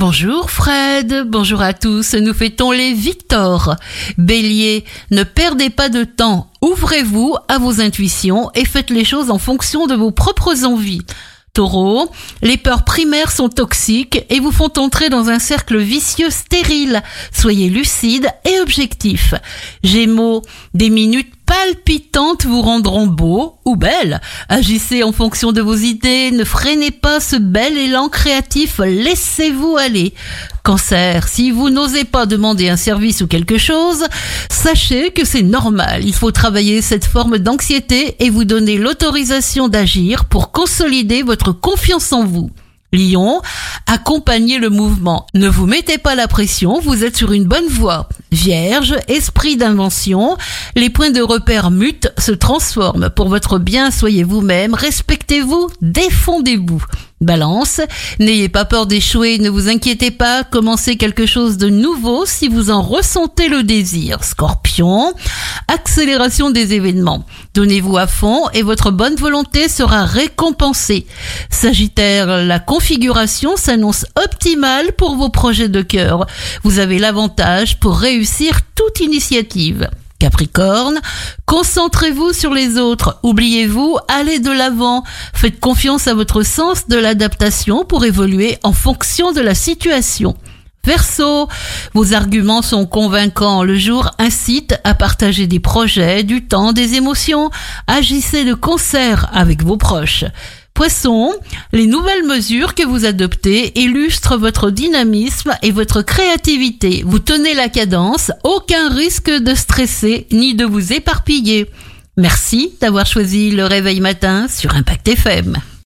Bonjour Fred, bonjour à tous, nous fêtons les Victors. Bélier, ne perdez pas de temps, ouvrez-vous à vos intuitions et faites les choses en fonction de vos propres envies. Taureau, les peurs primaires sont toxiques et vous font entrer dans un cercle vicieux stérile. Soyez lucide et objectif. Gémeaux, des minutes palpitantes vous rendront beau ou belle. Agissez en fonction de vos idées, ne freinez pas ce bel élan créatif, laissez-vous aller. Cancer, si vous n'osez pas demander un service ou quelque chose, sachez que c'est normal. Il faut travailler cette forme d'anxiété et vous donner l'autorisation d'agir pour consolider votre confiance en vous. Lion, accompagnez le mouvement. Ne vous mettez pas la pression, vous êtes sur une bonne voie. Vierge, esprit d'invention, les points de repère mutent, se transforment. Pour votre bien, soyez vous-même, respectez-vous, défendez-vous. Balance, n'ayez pas peur d'échouer, ne vous inquiétez pas, commencez quelque chose de nouveau si vous en ressentez le désir. Scorpion, accélération des événements. Donnez-vous à fond et votre bonne volonté sera récompensée. Sagittaire, la configuration s'annonce optimale pour vos projets de cœur. Vous avez l'avantage pour réussir toute initiative. Capricorne, concentrez-vous sur les autres, oubliez-vous, allez de l'avant, faites confiance à votre sens de l'adaptation pour évoluer en fonction de la situation. Verseau, vos arguments sont convaincants. Le jour incite à partager des projets, du temps, des émotions. Agissez de concert avec vos proches. Poisson, les nouvelles mesures que vous adoptez illustrent votre dynamisme et votre créativité. Vous tenez la cadence, aucun risque de stresser ni de vous éparpiller. Merci d'avoir choisi le réveil matin sur Impact FM.